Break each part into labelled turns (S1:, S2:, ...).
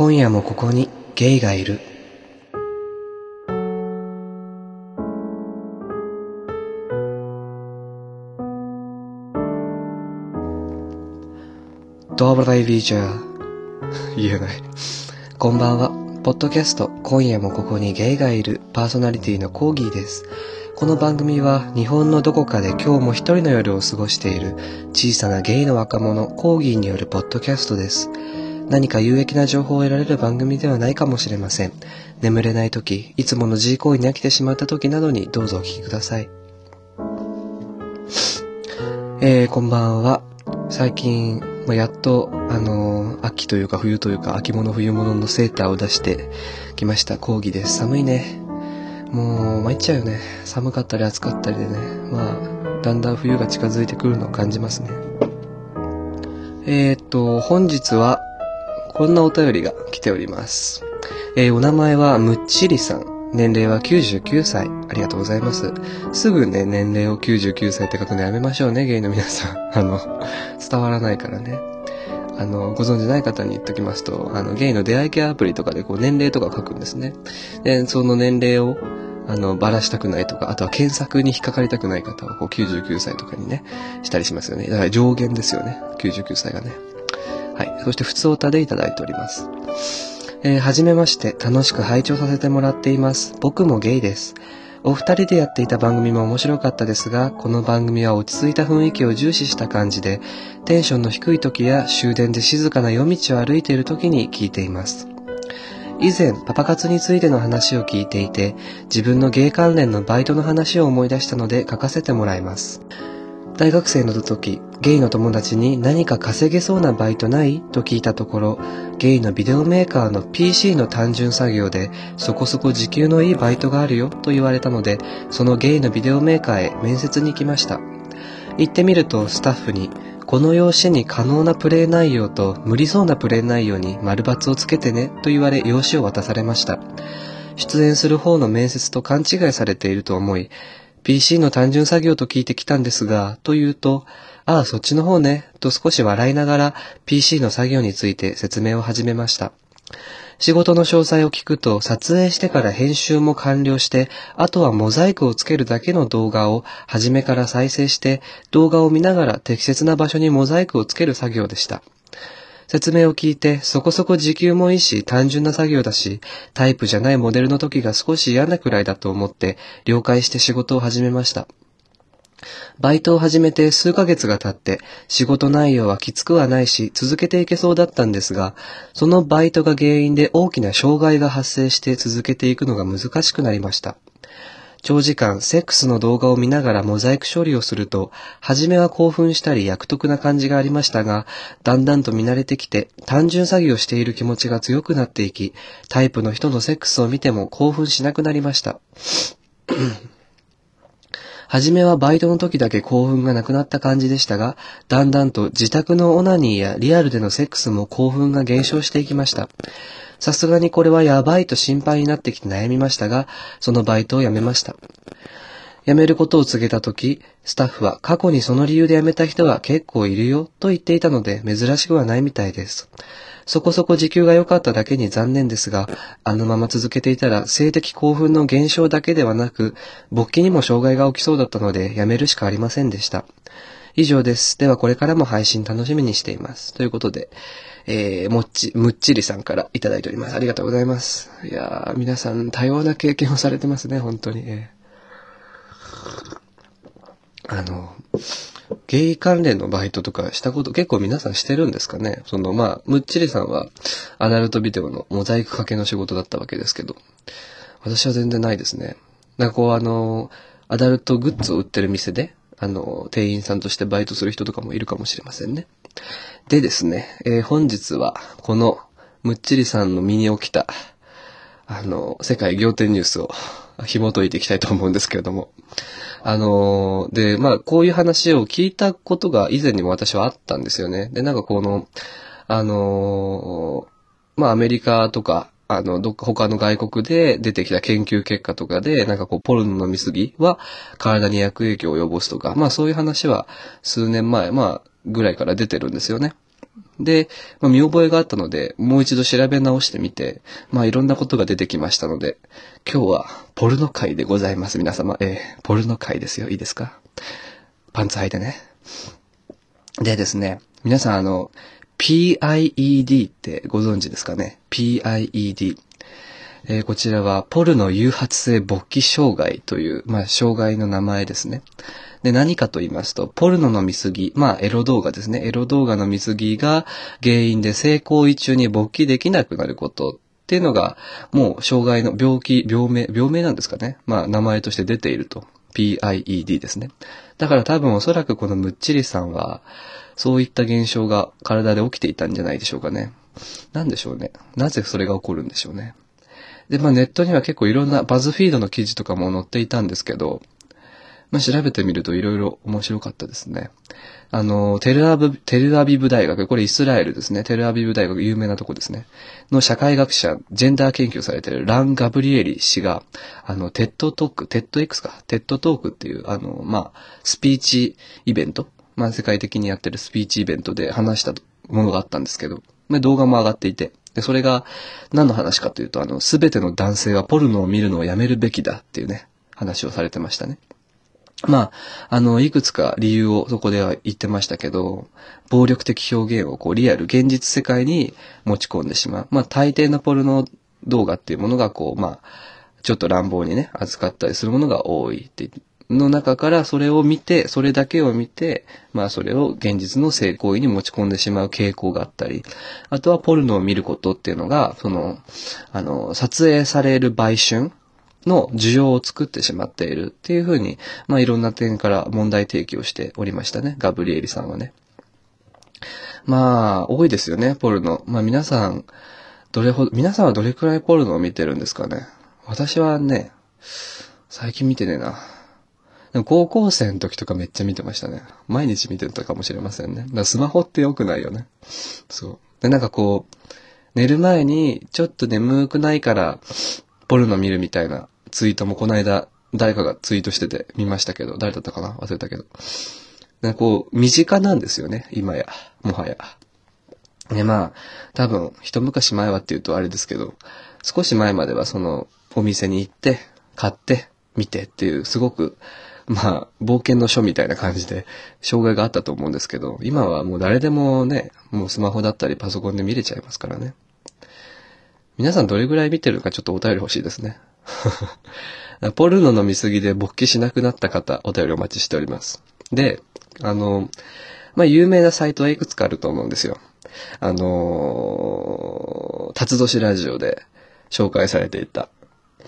S1: 今夜もここにゲイがいる。ドブライビージャー。言えない。こんばんは。ポッドキャスト、今夜もここにゲイがいるパーソナリティのコーギーです。この番組は日本のどこかで今日も一人の夜を過ごしている小さなゲイの若者コーギーによるポッドキャストです。何か有益な情報を得られる番組ではないかもしれません。眠れない時、いつもの G 行為に飽きてしまった時などにどうぞお聞きください。えー、こんばんは。最近、まあ、やっと、あのー秋というか冬というか秋物冬物のセーターを出してきました。講義です。寒いね。もう、参っちゃうよね。寒かったり暑かったりでね。まあ、だんだん冬が近づいてくるのを感じますね。えー、っと、本日は、こんなお便りが来ております。えーお名前はむっちりさん。年齢は99歳。ありがとうございます。すぐね、年齢を99歳って書くのやめましょうね、ゲイの皆さん。あの、伝わらないからね。あの、ご存知ない方に言っときますと、あの、ゲイの出会い系アプリとかでこう年齢とか書くんですね。で、その年齢を、あの、ばらしたくないとか、あとは検索に引っかかりたくない方は、こう99歳とかにね、したりしますよね。だから上限ですよね。99歳がね。はい。そして、普通歌でいただいております。えーはじめまして、楽しく拝聴させてもらっています。僕もゲイです。お二人でやっていた番組も面白かったですが、この番組は落ち着いた雰囲気を重視した感じで、テンションの低い時や終電で静かな夜道を歩いている時に聞いています。以前、パパ活についての話を聞いていて、自分のゲイ関連のバイトの話を思い出したので書かせてもらいます。大学生の時、ゲイの友達に何か稼げそうなバイトない？と聞いたところ、ゲイのビデオメーカーの PC の単純作業でそこそこ時給のいいバイトがあるよと言われたので、そのゲイのビデオメーカーへ面接に来ました。行ってみるとスタッフに、この用紙に可能なプレイ内容と無理そうなプレイ内容に丸抜をつけてねと言われ用紙を渡されました。出演する方の面接と勘違いされていると思い、PC の単純作業と聞いてきたんですが、と言うと、ああ、そっちの方ね、と少し笑いながら PC の作業について説明を始めました。仕事の詳細を聞くと、撮影してから編集も完了して、あとはモザイクをつけるだけの動画を初めから再生して、動画を見ながら適切な場所にモザイクをつける作業でした。説明を聞いて、そこそこ時給もいいし、単純な作業だし、タイプじゃないモデルの時が少し嫌なくらいだと思って、了解して仕事を始めました。バイトを始めて数ヶ月が経って、仕事内容はきつくはないし、続けていけそうだったんですが、そのバイトが原因で大きな障害が発生して続けていくのが難しくなりました。長時間セックスの動画を見ながらモザイク処理をすると、初めは興奮したり役得な感じがありましたが、だんだんと見慣れてきて、単純作業している気持ちが強くなっていき、タイプの人のセックスを見ても興奮しなくなりました。はじめはバイトの時だけ興奮がなくなった感じでしたが、だんだんと自宅のオナニーやリアルでのセックスも興奮が減少していきました。さすがにこれはやばいと心配になってきて悩みましたが、そのバイトを辞めました。辞めることを告げた時、スタッフは過去にその理由で辞めた人が結構いるよと言っていたので珍しくはないみたいです。そこそこ時給が良かっただけに残念ですが、あのまま続けていたら性的興奮の減少だけではなく、勃起にも障害が起きそうだったので辞めるしかありませんでした。以上です。ではこれからも配信楽しみにしています。ということで、えー、もっち、むっちりさんからいただいております。ありがとうございます。いやー、皆さん多様な経験をされてますね、本当に。えーあの、ゲイ関連のバイトとかしたこと結構皆さんしてるんですかね？その、まあ、むっちりさんはアダルトビデオのモザイクかけの仕事だったわけですけど、私は全然ないですね。なんかこうあの、アダルトグッズを売ってる店で、あの、店員さんとしてバイトする人とかもいるかもしれませんね。でですね、えー本日はこのむっちりさんの身に起きた、あの、世界仰天ニュースを紐解いていきたいと思うんですけれども。あので、まあ、こういう話を聞いたことが以前にも私はあったんですよね。で、なんかこの、あのまあ、アメリカとか、あの、どっか他の外国で出てきた研究結果とかで、なんかこう、ポルノの見過ぎは体に悪影響を及ぼすとか、まあそういう話は数年前、まあ、ぐらいから出てるんですよね。で、まあ、見覚えがあったので、もう一度調べ直してみて、まあ、いろんなことが出てきましたので、今日は、ポルノ会でございます、皆様。えー、ポルノ会ですよ。いいですか？パンツ履いてね。でですね、皆さんあの、PIED ってご存知ですかね ?PIED。えー、こちらは、ポルノ誘発性勃起障害という、まあ、障害の名前ですね。で、何かと言いますと、ポルノの見過ぎ、まあ、エロ動画ですね。エロ動画の見過ぎが原因で性行為中に勃起できなくなることっていうのが、もう障害の病気、病名、病名なんですかね。まあ、名前として出ていると。PIED ですね。だから多分おそらくこのムッチリさんは、そういった現象が体で起きていたんじゃないでしょうかね。なんでしょうね。なぜそれが起こるんでしょうね。で、まあネットには結構いろんなバズフィードの記事とかも載っていたんですけど、まあ、調べてみると色々面白かったですね。あの、テルアブ、テルアビブ大学、これイスラエルですね。テルアビブ大学、有名なとこですね。の社会学者、ジェンダー研究されているラン・ガブリエリ氏が、あの、 TED Talk、TEDx か、 TED Talk っていう、あの、まあ、スピーチイベント、まあ、世界的にやってるスピーチイベントで話したものがあったんですけど、まあ、動画も上がっていて、で、それが何の話かというと、あの、すべての男性はポルノを見るのをやめるべきだっていうね、話をされてましたね。まあ、あの、いくつか理由をそこでは言ってましたけど、暴力的表現をこうリアル、現実世界に持ち込んでしまう。まあ、大抵のポルノ動画っていうものがこう、まあ、ちょっと乱暴にね、扱ったりするものが多いっての中からそれを見て、それだけを見て、まあそれを現実の性行為に持ち込んでしまう傾向があったり、あとはポルノを見ることっていうのが、その、あの、撮影される売春の需要を作ってしまっているっていうふうに、まあいろんな点から問題提起をしておりましたね。ガブリエリさんはね。まあ、多いですよね、ポルノ。まあ皆さん、どれほど、皆さんはどれくらいポルノを見てるんですかね。私はね、最近見てねえな。でも高校生の時とかめっちゃ見てましたね。毎日見てたかもしれませんね。だスマホって良くないよね。そう。で、なんかこう、寝る前にちょっと眠くないからポルノ見るみたいなツイートもこの間誰かがツイートしてて見ましたけど、誰だったかな？忘れたけど。なんかこう、身近なんですよね、今や。もはや。ね、まあ、多分、一昔前はって言うとあれですけど、少し前まではその、お店に行って、買って、見てっていう、すごく、まあ、冒険の書みたいな感じで、障害があったと思うんですけど、今はもう誰でもね、もうスマホだったりパソコンで見れちゃいますからね。皆さんどれぐらい見てるかちょっとお便り欲しいですね。ポルノの見過ぎで勃起しなくなった方、お便りお待ちしております。で、あの、まあ、有名なサイトはいくつかあると思うんですよ。あの、辰年ラジオで紹介されていた。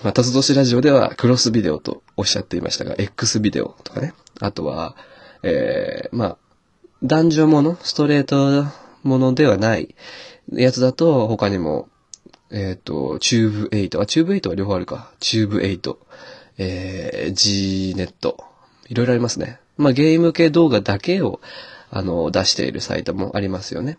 S1: まあ、辰年ラジオではクロスビデオとおっしゃっていましたが、X ビデオとかね。あとは、えー、まあ、男女もの、ストレートものではないやつだと、他にも、えっ、ー、と、 Tube8。あ、 Tube8は両方あるか。 Tube8。えー、G ネット。いろいろありますね。まあ、ゲーム系動画だけを、あの、出しているサイトもありますよね。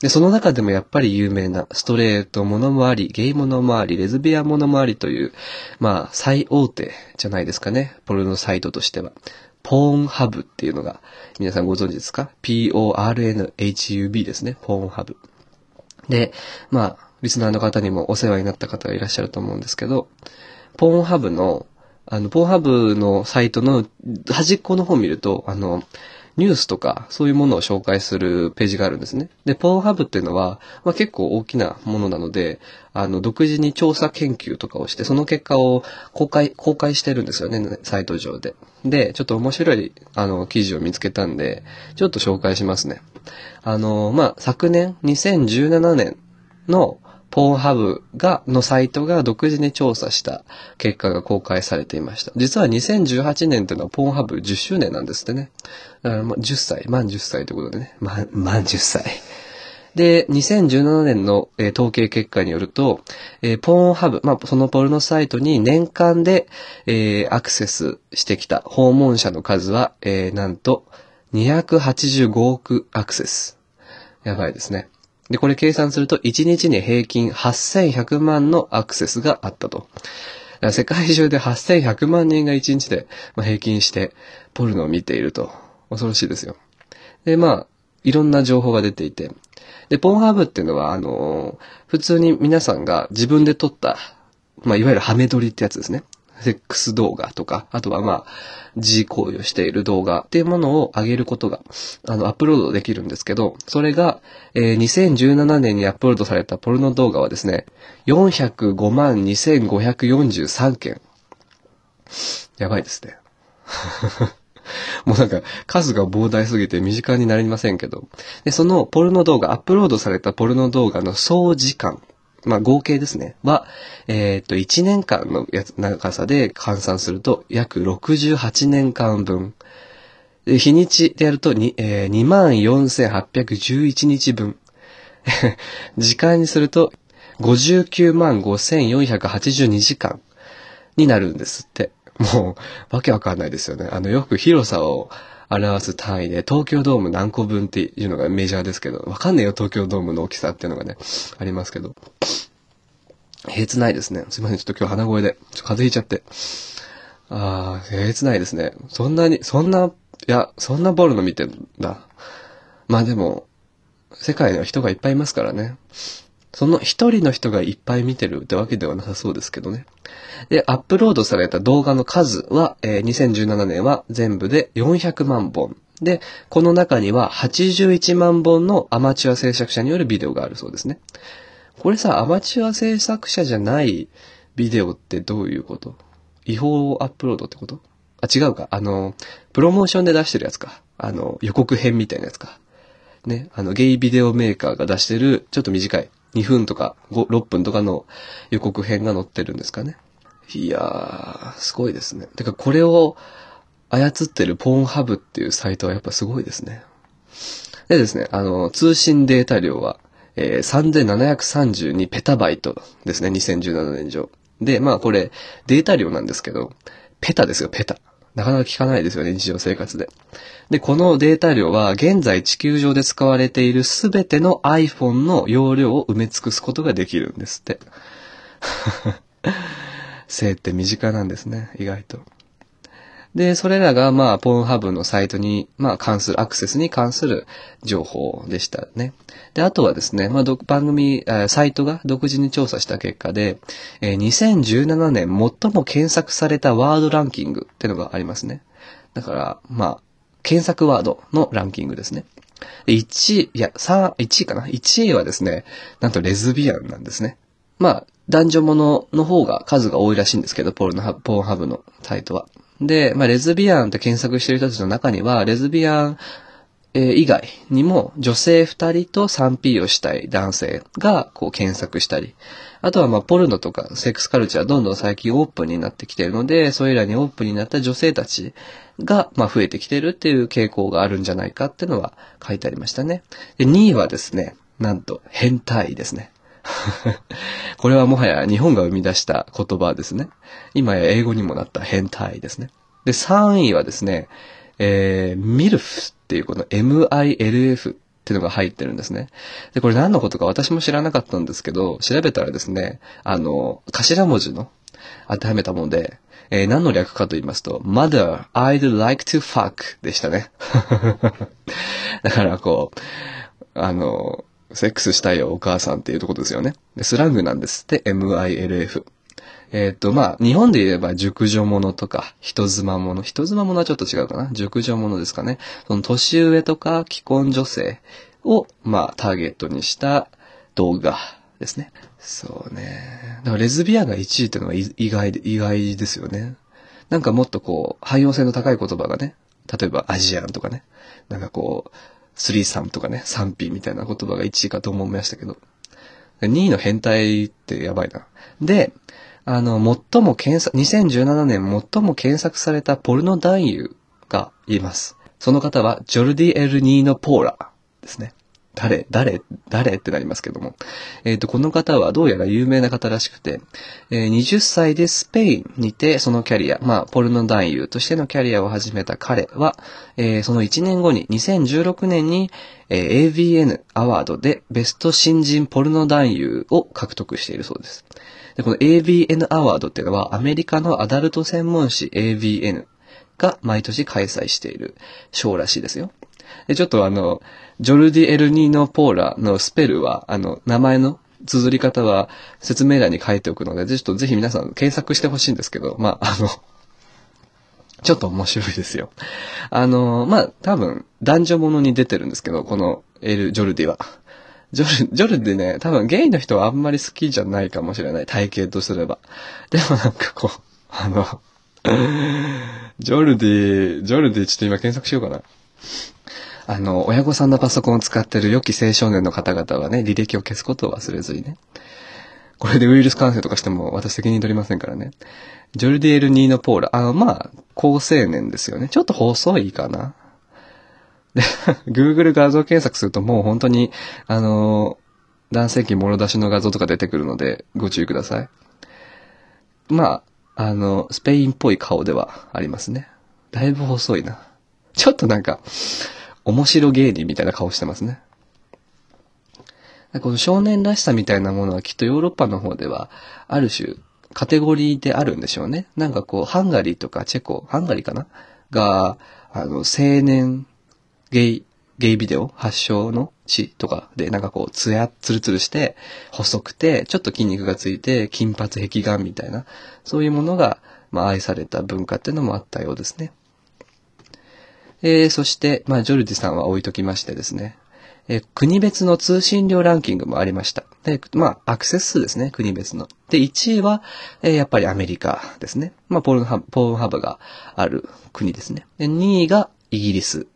S1: で、その中でもやっぱり有名なストレートものもあり、ゲイものもあり、レズビアものもありという、まあ、最大手じゃないですかね。ポルノサイトとしては。ポーンハブっていうのが、皆さんご存知ですか ?P-O-R-N-H-U-B ですね。ポーンハブ。で、まあ、リスナーの方にもお世話になった方がいらっしゃると思うんですけど、ポーンハブの、あの、ポーンハブのサイトの端っこの方を見ると、あの、ニュースとか、そういうものを紹介するページがあるんですね。で、ポーンハブっていうのは、まあ、結構大きなものなので、あの、独自に調査研究とかをして、その結果を公開、公開してるんですよね、サイト上で。で、ちょっと面白い、あの、記事を見つけたんで、ちょっと紹介しますね。あの、まあ、昨年、2017年の、ポーンハブが、のサイトが独自に調査した結果が公開されていました。実は2018年というのはポーンハブ10周年なんですってね。だから10歳、満10歳ということでね。満、満10歳。で、2017年の、えー、統計結果によると、えー、ポーンハブ、まあ、そのポルノサイトに年間で、えー、アクセスしてきた訪問者の数は、え、なんと、285億アクセス。やばいですね。で、これ計算すると1日に平均8100万のアクセスがあったと。世界中で8100万人が1日で平均してポルノを見ていると。恐ろしいですよ。で、まあ、いろんな情報が出ていて。で、ポンハーブっていうのは、あの、普通に皆さんが自分で撮った、まあ、いわゆるハメ撮りってやつですね。セックス動画とか、あとはまあ、自行為をしている動画っていうものを上げることが、あの、アップロードできるんですけど、それが、えー、2017年にアップロードされたポルノ動画はですね、405万2543件。やばいですね。もうなんか数が膨大すぎて身近になりませんけど。で、そのポルノ動画、アップロードされたポルノ動画の総時間まあ合計ですね、は、えっ、と、1年間のやつ長さで換算すると約68年間分。日にちでやると、えー、24,811日分。時間にすると595,482時間になるんですって。もう、わけわかんないですよね。あの、よく広さを表す単位で、東京ドーム何個分っていうのがメジャーですけど、わかんねえよ、東京ドームの大きさっていうのがね、ありますけど。えげつないですね。すいません、ちょっと今日鼻声で、ちょっと風邪ひいちゃって。あー、えげつないですね。そんなに、そんな、いや、そんなボールノ見てんだ。まあでも、世界には人がいっぱいいますからね。その一人の人がいっぱい見てるってわけではなさそうですけどね。で、アップロードされた動画の数は、えー、2017年は全部で400万本。で、この中には81万本のアマチュア制作者によるビデオがあるそうですね。これさ、アマチュア制作者じゃないビデオってどういうこと？違法アップロードってこと？あ、違うか。あの、プロモーションで出してるやつか。あの、予告編みたいなやつか。ね。あの、ゲイビデオメーカーが出してる、ちょっと短い、2分とか5、6分とかの予告編が載ってるんですかね。いやー、すごいですね。てか、これを操ってるポーンハブっていうサイトはやっぱすごいですね。でですね、あの、通信データ量は、えー、3732ペタバイトですね、2017年上。で、まあこれ、データ量なんですけど、ペタですよ、ペタ。なかなか聞かないですよね、日常生活で。で、このデータ量は、現在地球上で使われているすべての iPhone の容量を埋め尽くすことができるんですって。性って身近なんですね、意外と。で、それらが、まあ、ポーンハブのサイトに、まあ、関する、アクセスに関する情報でしたね。で、あとはですね、まあ、番組、サイトが独自に調査した結果で、えー、2017年最も検索されたワードランキングっていうのがありますね。だから、まあ、検索ワードのランキングですね。1位、いや、3、1位かな ?1 位はですね、なんとレズビアンなんですね。まあ、男女ものの方が数が多いらしいんですけど、ポーンハブのサイトは。で、まあ、レズビアンって検索してる人たちの中には、レズビアン、え、以外にも女性二人と 3P をしたい男性がこう検索したり、あとはまポルノとかセックスカルチャーどんどん最近オープンになってきてるので、それらにオープンになった女性たちがま増えてきてるっていう傾向があるんじゃないかっていうのは書いてありましたね。で、2位はですね、なんと変態ですね。これはもはや日本が生み出した言葉ですね。今や英語にもなった変態ですね。で、3位はですね、えー、ミルフっていうこの MILF っていうのが入ってるんですね。で、これ何のことか私も知らなかったんですけど、調べたらですね、あの、頭文字の当てはめたもので、えー、何の略かと言いますと、mother, I'd like to fuck でしたね。だからこう、あの、セックスしたいよ、お母さんっていうとこですよね。で、スラングなんですって、MILF。えっ、ー、と、まあ、日本で言えば熟女者とか、人妻者。人妻者はちょっと違うかな。熟女者ですかね。その年上とか既婚女性を、まあ、ターゲットにした動画ですね。そうね。だからレズビアンが1位っていうのは意外で、意外ですよね。なんかもっとこう、汎用性の高い言葉がね、例えばアジアンとかね、なんかこう、スリーサムとかね、賛否みたいな言葉が1位かと思いましたけど、2位の変態ってやばいな。で、あの、最も検索、2017年最も検索されたポルノ男優がいます。その方は、ジョルディ・エルニーノ・ポーラですね。誰誰誰ってなりますけども。えっ、ー、と、この方はどうやら有名な方らしくて、えー、20歳でスペインにてそのキャリア、まあ、ポルノ男優としてのキャリアを始めた彼は、えー、その1年後に2016年に、えー、AVN アワードでベスト新人ポルノ男優を獲得しているそうです。で、この AVN アワードっていうのはアメリカのアダルト専門誌 AVN が毎年開催している賞らしいですよ。で、ちょっとあの、ジョルディ・エルニーノ・ポーラのスペルは、あの、名前の綴り方は説明欄に書いておくので、ちょっとぜひ皆さん検索してほしいんですけど、まあ、あの、ちょっと面白いですよ。あの、まあ、多分、男女ものに出てるんですけど、このエル・ジョルディは。ジョル、ジョルディね、多分ゲイの人はあんまり好きじゃないかもしれない。体型とすれば。でもなんかこう、あの、ジョルディ、ジョルディちょっと今検索しようかな。あの、親御さんのパソコンを使ってる良き青少年の方々はね、履歴を消すことを忘れずにね。これでウイルス感染とかしても私責任取りませんからね。ジョルディエル・ニーノ・ポーラ。あの、まあ、高青年ですよね。ちょっと細いかな。で、Google 画像検索するともう本当に、あの、男性器もろ出しの画像とか出てくるので、ご注意ください。まあ、あの、スペインっぽい顔ではありますね。だいぶ細いな。ちょっとなんか、面白芸人みたいな顔してますね。この少年らしさみたいなものはきっとヨーロッパの方では、ある種、カテゴリーであるんでしょうね。なんかこう、ハンガリーとかチェコ、ハンガリーかな？が、あの、青年ゲイ、ゲイビデオ発祥の地とかで、なんかこう、つや、つるつるして、細くて、ちょっと筋肉がついて、金髪壁眼みたいな、そういうものが、まあ、愛された文化っていうのもあったようですね。えー、そして、まあ、ジョルディさんは置いときましてですね。えー、国別の通信量ランキングもありました。で、まあ、アクセス数ですね、国別の。で、1位は、えー、やっぱりアメリカですね。まあ、ポールハブ、ポールハブがある国ですね。で、2位がイギリス。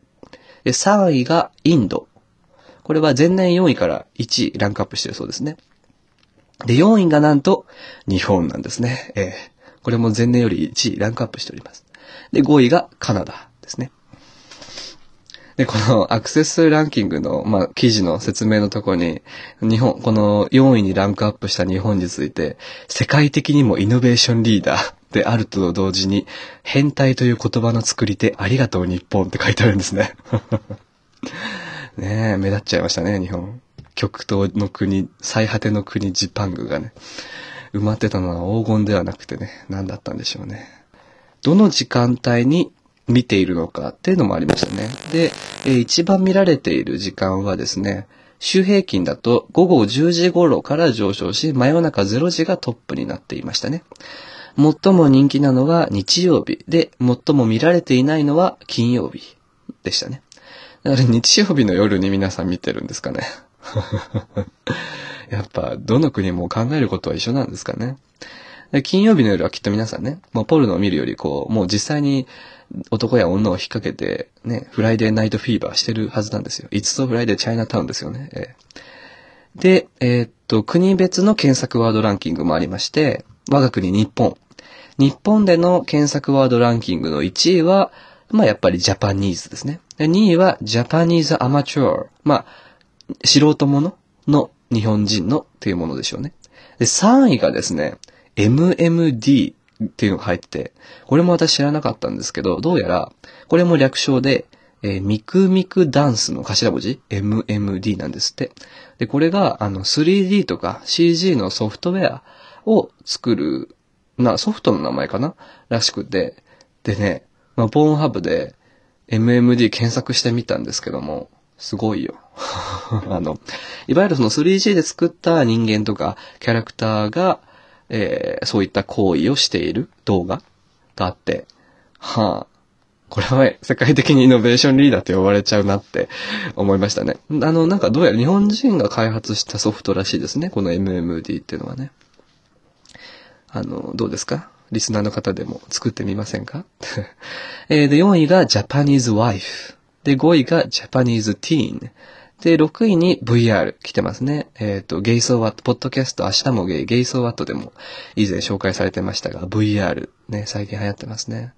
S1: で、3位がインド。これは前年4位から1位ランクアップしてるそうですね。で、4位がなんと日本なんですね。えー、これも前年より1位ランクアップしております。で、5位がカナダですね。で、この アクセスランキングの、まあ、記事の説明のとこに、日本、この4位にランクアップした日本について、世界的にもイノベーションリーダーであると同時に、変態という言葉の作り手、ありがとう日本って書いてあるんですね。ねえ、目立っちゃいましたね、日本。極東の国、最果ての国ジパングがね、埋まってたのは黄金ではなくてね、何だったんでしょうね。どの時間帯に見ているのかっていうのもありましたね。で、えー、一番見られている時間はですね、週平均だと午後10時頃から上昇し、真夜中0時がトップになっていましたね。最も人気なのは日曜日で、最も見られていないのは金曜日でしたね。だから日曜日の夜に皆さん見てるんですかね。やっぱ、どの国も考えることは一緒なんですかね。金曜日の夜はきっと皆さんね、もうポルノを見るよりこう、もう実際に男や女を引っ掛けて、ね、 Friday night fever してるはずなんですよ。 It's so Friday Chinatown ですよね。えー、で、えー、っと、国別の検索ワードランキングもありまして、我が国日本。日本での検索ワードランキングの1位は、まあやっぱりジャパニーズですね。2位はジャパニーズアマチュア。まあ、素人者の日本人のっていうものでしょうね。で、3位がですね、MMD っていうのが入ってて、これも私知らなかったんですけど、どうやら、これも略称で、えー、ミクミクダンスの頭文字 ?MMD なんですって。で、これが、あの、3D とか CG のソフトウェアを作る、な、ソフトの名前かな？らしくて。でね、まあ、ボーンハブで MMD 検索してみたんですけども、すごいよ。あの、いわゆるその 3G で作った人間とかキャラクターが、えー、そういった行為をしている動画があって、はあ、これは世界的にイノベーションリーダーって呼ばれちゃうなって 思いましたね。あの、なんかどうやら日本人が開発したソフトらしいですね。この MMD っていうのはね。あの、どうですか？リスナーの方でも作ってみませんか？え、で、4位が Japanese Wife。で、5位が Japanese Teen。で、6位に VR 来てますね。えっ、ー、と、ゲイソーワット、ポッドキャスト明日もゲイ、ゲイソーワットでも以前紹介されてましたが、VR ね、最近流行ってますね。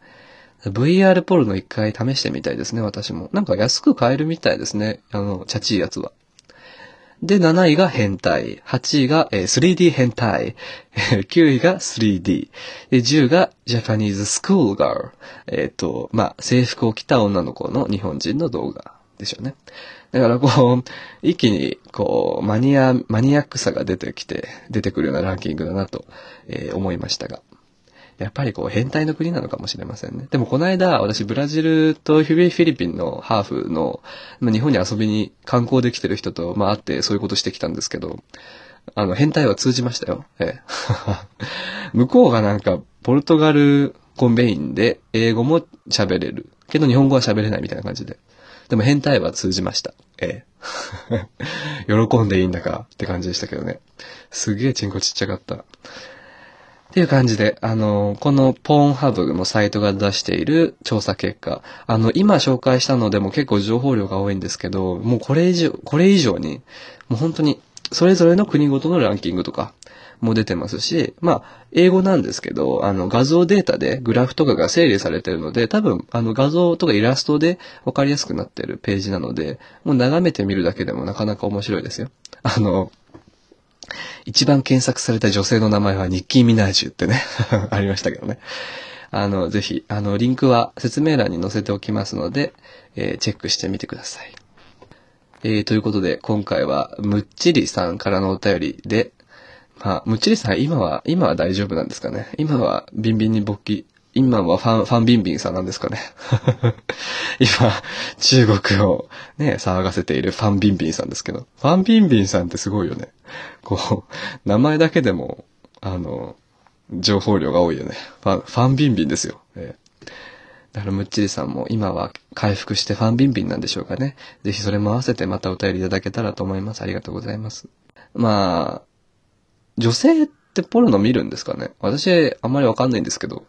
S1: VR ポルノ一回試してみたいですね、私も。なんか安く買えるみたいですね。あの、チャチいやつは。で、7位が変態。8位が、えー、3D 変態。9位が 3D。10が Japanese School Girl。えっ、ー、と、まあ、制服を着た女の子の日本人の動画でしょうね。だからこう、一気にこう、マニア、マニアックさが出てきて、出てくるようなランキングだなと、えー、思いましたが。やっぱりこう変態の国なのかもしれませんね。でもこの間、私ブラジルとフィリピンのハーフの、日本に遊びに観光できてる人と、まあ会ってそういうことしてきたんですけど、あの、変態は通じましたよ。ええ。向こうがなんか、ポルトガルコンベインで英語も喋れる。けど日本語は喋れないみたいな感じで。でも変態は通じました。ええ。喜んでいいんだかって感じでしたけどね。すげえチンコちっちゃかった。っていう感じで、あの、このポーンハブのサイトが出している調査結果、あの、今紹介したのでも結構情報量が多いんですけど、もうこれ以上、これ以上に、もう本当に、それぞれの国ごとのランキングとか、も出てますし、まあ、英語なんですけど、あの、画像データでグラフとかが整理されてるので、多分、あの、画像とかイラストで分かりやすくなってるページなので、もう眺めてみるだけでもなかなか面白いですよ。あの、一番検索された女性の名前はニッキー・ミナージュってね ありましたけどね。あの、ぜひ、あの、リンクは説明欄に載せておきますので、えー、チェックしてみてください。えー、ということで、今回は、むっちりさんからのお便りで、まあ、むっちりさん、今は、今は大丈夫なんですかね？今は、ビンビンに勃起、今はファン、ファンビンビンさんなんですかね？今、中国をね、騒がせているファンビンビンさんですけど、ファンビンビンさんってすごいよね。こう、名前だけでも、あの、情報量が多いよね。ファン、ファンビンビンですよ。えー、だからむっちりさんも今は回復してファンビンビンなんでしょうかね。ぜひそれも合わせてまたお便りいただけたらと思います。ありがとうございます。まあ、女性ってポルノ見るんですかね？私、あんまりわかんないんですけど。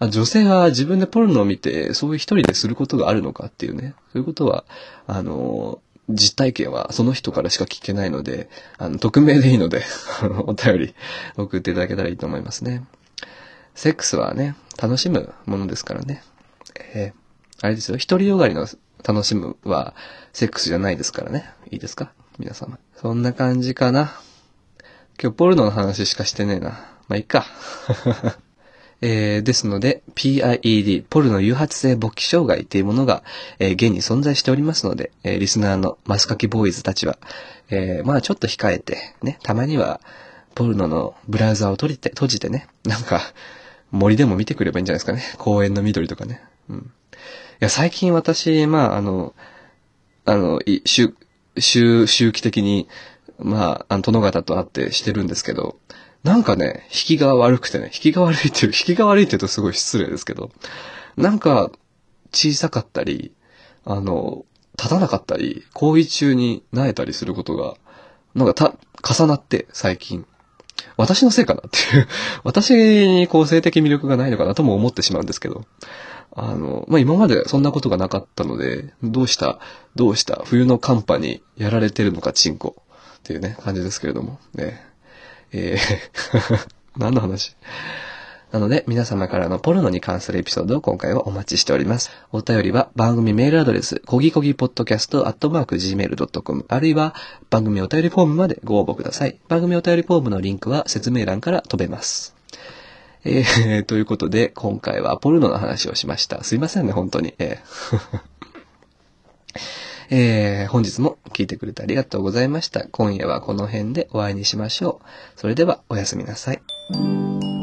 S1: あ女性は自分でポルノを見て、そういう一人ですることがあるのかっていうね。そういうことは、あの、実体験はその人からしか聞けないので、あの、匿名でいいので お便り送っていただけたらいいと思いますね。セックスはね、楽しむものですからね。えー、あれですよ、一人よがりの楽しむは、セックスじゃないですからね。いいですか？皆様。そんな感じかな。今日ポルノの話しかしてねえな。まあ、いっか。えー、ですので、PIED、ポルノ誘発性勃起障害っていうものが、えー、現に存在しておりますので、えー、リスナーのマスカキボーイズたちは、えー、まあちょっと控えて、ね、たまには、ポルノのブラウザを閉じて、閉じてね、なんか、森でも見てくればいいんじゃないですかね。公園の緑とかね。うん。いや、最近私、まあ、あの、あの、周、周、周期的に、まあ、あの、殿方と会ってしてるんですけど、なんかね、引きが悪くてね、引きが悪いっていう、引きが悪いって言うとすごい失礼ですけど、なんか、小さかったり、あの、立たなかったり、行為中に萎えたりすることが、なんかた、重なって、最近。私のせいかなっていう 私にこう性的魅力がないのかなとも思ってしまうんですけど。あの、まあ、今までそんなことがなかったので、どうした、どうした、冬の寒波にやられてるのか、チンコ。っていうね、感じですけれども。ね。えー 何の話？なので、皆様からのポルノに関するエピソードを今回はお待ちしております。お便りは番組メールアドレス、こぎこぎポッドキャストアットマーク gmail.com、あるいは番組お便りフォームまでご応募ください。番組お便りフォームのリンクは説明欄から飛べます。えー、ということで、今回はポルノの話をしました。すいませんね、本当に。えーえー、本日も聞いてくれてありがとうございました。今夜はこの辺でお会いにしましょう。それではおやすみなさい。